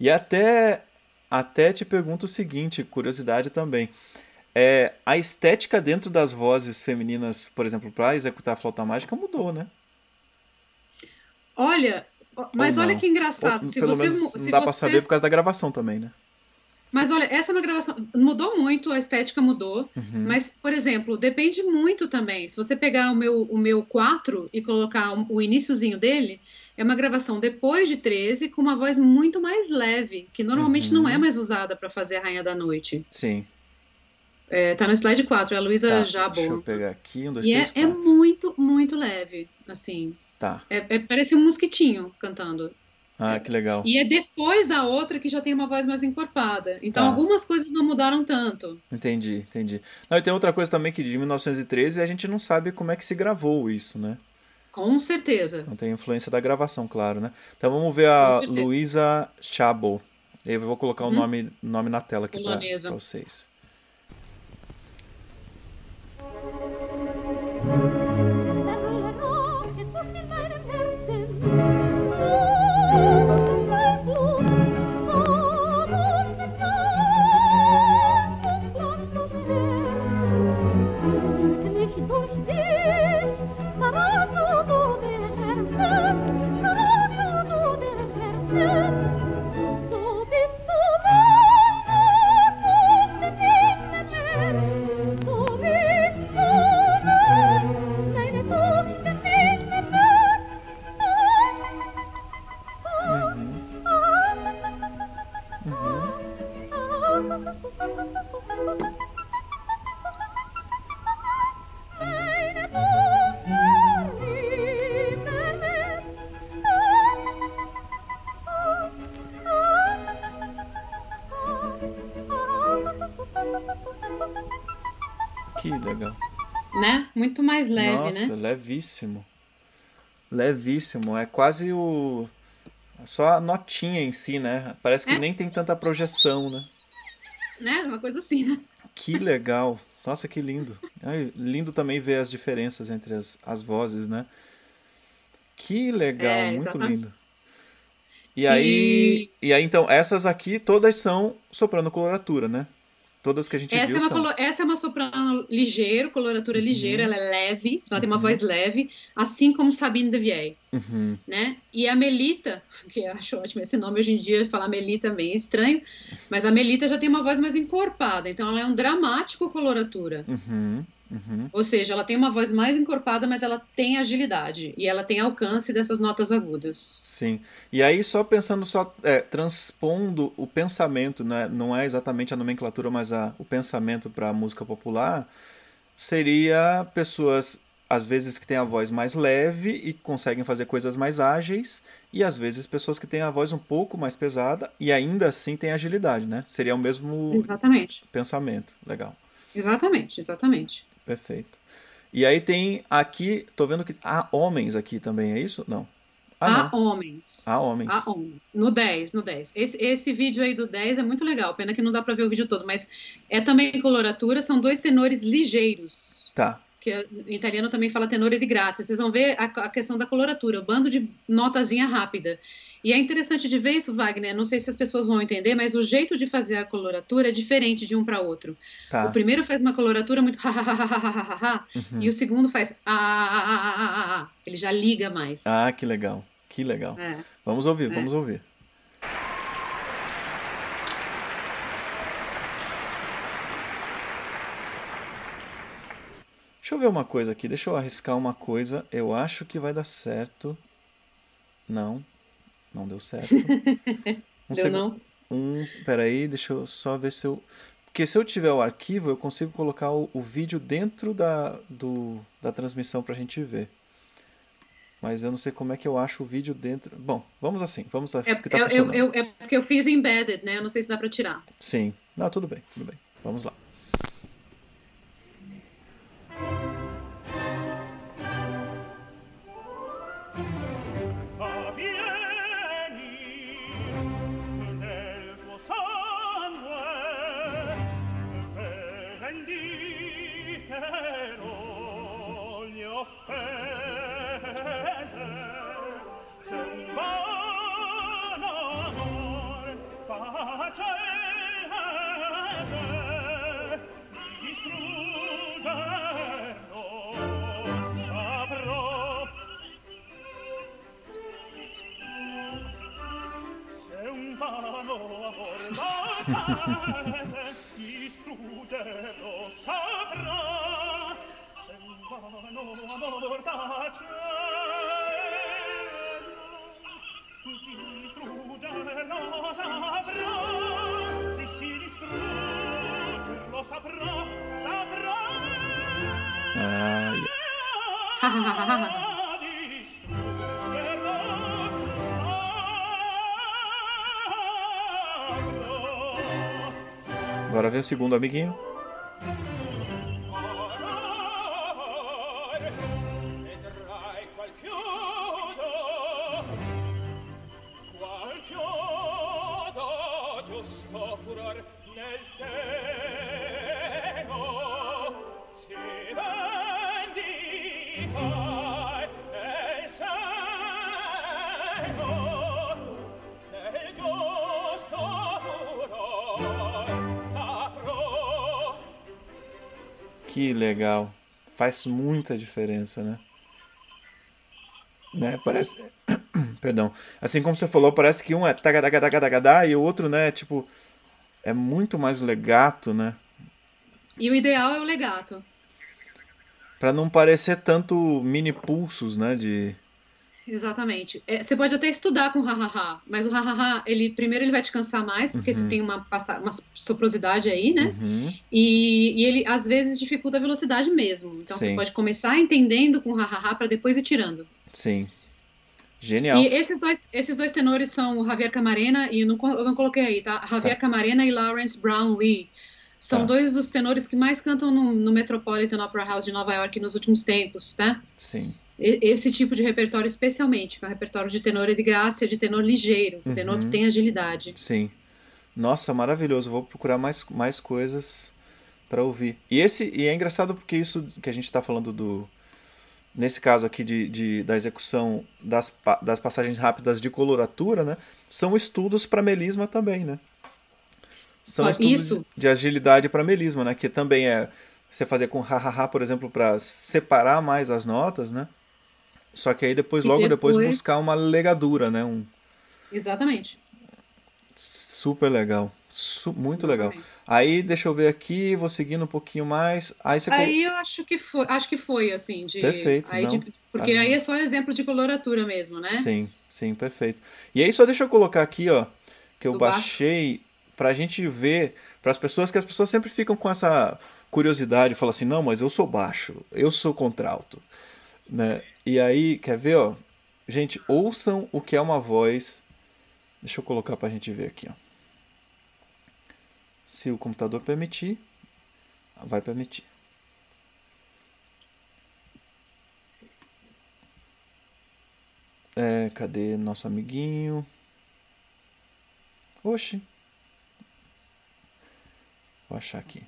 E até, até te pergunto o seguinte, curiosidade também. É, a estética dentro das vozes femininas, por exemplo, para executar a flauta mágica mudou, né? Olha, mas olha que engraçado. Ou, se pelo você, menos não se dá você- saber por causa da gravação também, né? Mas olha, essa é uma gravação. Mudou muito, a estética mudou. Uhum. Mas, por exemplo, depende muito também. Se você pegar o meu, o meu 4 e colocar o, o iniciozinho dele, é uma gravação depois de 13 com uma voz muito mais leve, que normalmente Uhum. não é mais usada para fazer a Rainha da Noite. Sim. É, tá no slide 4, é a Luísa Tá, Jabo. deixa eu pegar aqui, um, dois, E três, é, é muito, muito leve, assim. Tá. É, é- parece um mosquitinho cantando. Ah, que legal. E é depois da outra que já tem uma voz mais encorpada. Então Tá. algumas coisas não mudaram tanto. Entendi, entendi. Não, e tem outra coisa também que de 1913 a gente não sabe como é que se gravou isso, né? Com certeza. Então tem influência da gravação, claro, né? Então vamos ver a. Luísa Chabo. Eu vou colocar o Uhum. nome, nome na tela aqui para vocês. Mais leve, Nossa, né? levíssimo. Levíssimo. É quase o. Só a notinha em si, né? Parece que É. nem tem tanta projeção, né? Né? Uma coisa assim, né? Que legal. Nossa, que lindo. Ai, lindo também ver as diferenças entre as, as vozes, né? Que legal, É, muito exatamente. lindo. E aí, e... aí, então, essas aqui todas são soprano coloratura, né? Todas que a gente essa viu é uma são. colo- Essa é uma soprano ligeiro, coloratura ligeira, ela é leve, ela tem uma voz leve, assim como Sabine Devier, Uhum. né? E a Melita, que eu acho ótimo esse nome hoje em dia, falar Melita é meio estranho, mas a Melita já tem uma voz mais encorpada, então ela é um dramático coloratura. Uhum. Uhum. Ou seja, ela tem uma voz mais encorpada, mas ela tem agilidade e ela tem alcance dessas notas agudas. Sim. E aí, só pensando, só é, transpondo o pensamento, né? não é exatamente a nomenclatura, mas a, o pensamento para a música popular, seria pessoas, às vezes, que têm a voz mais leve e conseguem fazer coisas mais ágeis, e às vezes pessoas que têm a voz um pouco mais pesada e ainda assim têm agilidade, né? Seria o mesmo Exatamente, pensamento. Legal. exatamente, exatamente. Perfeito. E aí tem aqui, tô vendo que há homens aqui também, é isso? Não. Ah, Há não. homens. Há homens. Há homens. No 10, no 10. Esse, esse vídeo aí do 10 é muito legal, pena que não dá pra ver o vídeo todo, mas é também coloratura, são dois tenores ligeiros. Tá. Que em italiano também fala tenore di grazia. Vocês vão ver a, a questão da coloratura, o bando de notazinha rápida. E é interessante de ver isso, Wagner. Não sei se as pessoas vão entender, mas o jeito de fazer a coloratura é diferente de um para outro. Tá. O primeiro faz uma coloratura muito Uhum. e o segundo faz ah, ele já liga mais. Ah, que legal. Que legal. É. Vamos ouvir, É. vamos ouvir. Deixa eu ver uma coisa aqui, deixa eu arriscar uma coisa. Eu acho que vai dar certo. Não, não deu certo. Um Deu segu- não? Um, peraí, deixa eu só ver se eu. Porque se eu tiver o arquivo, eu consigo colocar o, o vídeo dentro da, do, da transmissão pra gente ver. Mas eu não sei como é que eu acho o vídeo dentro. Bom, vamos assim, vamos assim, É, porque tá eu, eu, funcionando. eu- é porque eu fiz embedded, né? Eu não sei se dá pra tirar. Sim. Não, tudo bem, tudo bem. Vamos lá. O segundo amiguinho. Nel Que legal. Faz muita diferença, né? Né? Parece. Perdão. Assim como você falou, parece que um é tagadagadagadagada e o outro, né? Tipo. É muito mais legato, né? E o ideal é o legato. Pra não parecer tanto mini pulsos, né? De. Exatamente. É, você pode até estudar com o ha-ha-ha, mas o ha-ha-ha, ele, primeiro ele vai te cansar mais, porque você tem uma, uma soprosidade aí, né? Uhum. E, e ele, às vezes, dificulta a velocidade mesmo. Então, Sim. você pode começar entendendo com o ha-ha-ha para depois ir tirando. Sim. Genial. E esses dois, esses dois tenores são o Javier Camarena, e eu não, eu não coloquei aí, tá? Javier Camarena e Lawrence Brown Lee. São Tá. dois dos tenores que mais cantam no, no Metropolitan Opera House de Nova York nos últimos tempos, tá? Sim. Esse tipo de repertório especialmente, que é um repertório de tenor de graça, de tenor ligeiro, um tenor que Uhum. tem agilidade. Sim. Nossa, maravilhoso. Vou procurar mais, mais coisas pra ouvir. E esse e é engraçado porque isso que a gente tá falando do nesse caso aqui de, de da execução das, das passagens rápidas de coloratura, né? São estudos para melisma também, né? São Ó, estudos isso. de, de agilidade para melisma, né? Que também é você fazer com ha-ha-ha, por exemplo, para separar mais as notas, né? Só que aí depois, E logo depois, depois- buscar uma legadura, né? Um Exatamente. super legal. Su- muito legal. Exatamente. Aí, deixa eu ver aqui, vou seguindo um pouquinho mais. Aí você Aí eu acho que foi, acho que foi assim, de, Perfeito, aí não, de- porque tá aí é só exemplo de coloratura mesmo, né? Sim, sim, perfeito. E aí só deixa eu colocar aqui, ó, que eu Do baixei pra gente ver, para as pessoas que as pessoas sempre ficam com essa curiosidade, falam assim, não, mas eu sou baixo, eu sou contralto, né? E aí, quer ver, ó? Gente, ouçam o que é uma voz. Deixa eu colocar pra gente ver aqui, ó. Se o computador permitir, vai permitir. É, cadê nosso amiguinho? Oxi. Vou achar aqui.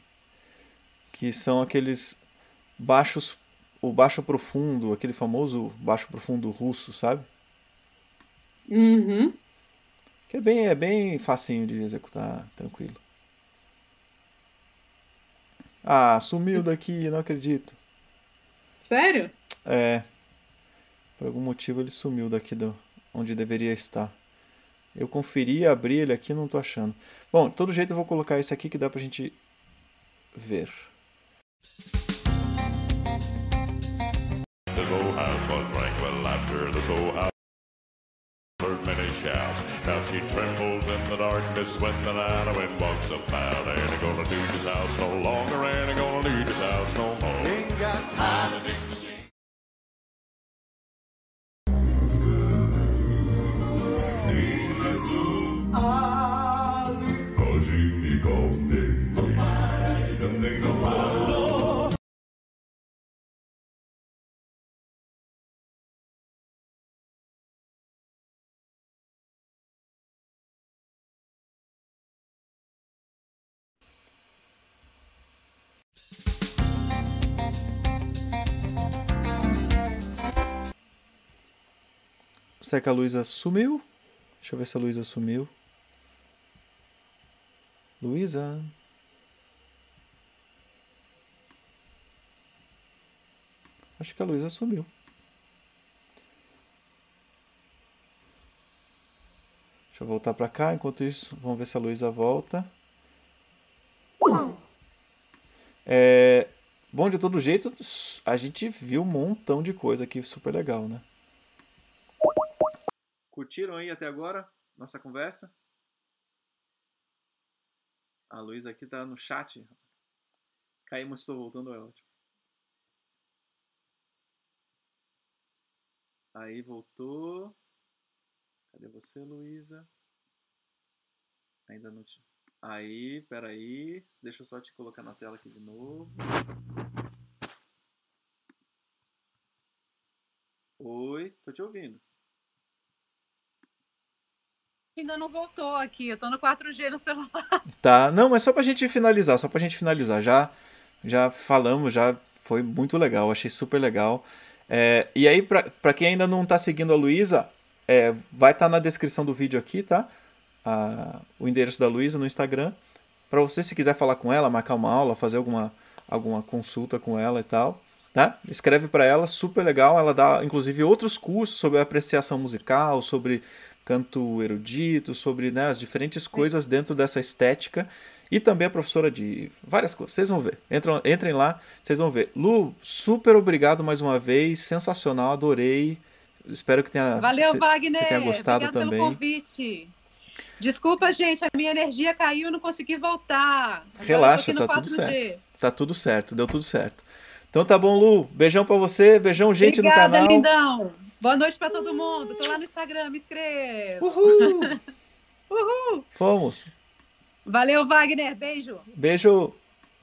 Que são aqueles baixos, o baixo profundo, aquele famoso baixo profundo russo, sabe? Uhum. Que é bem, é bem facinho de executar, tranquilo. Ah, sumiu daqui, não acredito. Sério? É. Por algum motivo ele sumiu daqui do onde deveria estar. Eu conferi, abri ele aqui, não tô achando. Bom, de todo jeito eu vou colocar esse aqui que dá pra gente ver. Was laughter. This old house heard many shouts. Now she trembles in the darkness when the night wind walks about. Ain't gonna need this house no longer. Ain't gonna need this house no more. Ain't got time to Será que a Luísa sumiu? Deixa eu ver se a Luísa sumiu. Luísa. Acho que a Luísa sumiu. Deixa eu voltar pra cá. Enquanto isso, vamos ver se a Luísa volta. É, bom, de todo jeito, a gente viu um montão de coisa aqui super legal, né? Curtiram aí até agora nossa conversa? A Luísa aqui tá no chat. Caímos, estou voltando, é ótimo. Aí voltou. Cadê você, Luísa? Ainda não te. Aí, peraí. Deixa eu só te colocar na tela aqui de novo. Oi, tô te ouvindo. Ainda não voltou aqui, eu tô no 4G no celular. Tá, não, mas só pra gente finalizar, só pra gente finalizar. Já, já falamos, já foi muito legal, achei super legal. É, e aí, pra, pra quem ainda não tá seguindo a Luísa, é, vai estar na descrição do vídeo aqui, tá? A- o endereço da Luísa no Instagram. Pra você, se quiser falar com ela, marcar uma aula, fazer alguma, alguma consulta com ela e tal, tá? Escreve pra ela, super legal. Ela dá, inclusive, outros cursos sobre apreciação musical, sobre canto erudito, sobre né, as diferentes coisas dentro dessa estética. E também a professora de várias coisas. Vocês vão ver. Entram, entrem lá, vocês vão ver. Lu, super obrigado mais uma vez. Sensacional, adorei. Espero que tenha, Valeu, você- Wagner. você tenha gostado Obrigada também. pelo convite. Desculpa, gente, a minha energia caiu, não consegui voltar. Agora Relaxa, tá tudo 4G. certo. Tá tudo certo, deu tudo certo. Então tá bom, Lu. Beijão pra você, beijão, gente Obrigada, no canal. lindão. Boa noite pra todo mundo. Tô lá no Instagram, me inscreva. Uhul! Uhul. Fomos. Valeu, Wagner. Beijo. Beijo.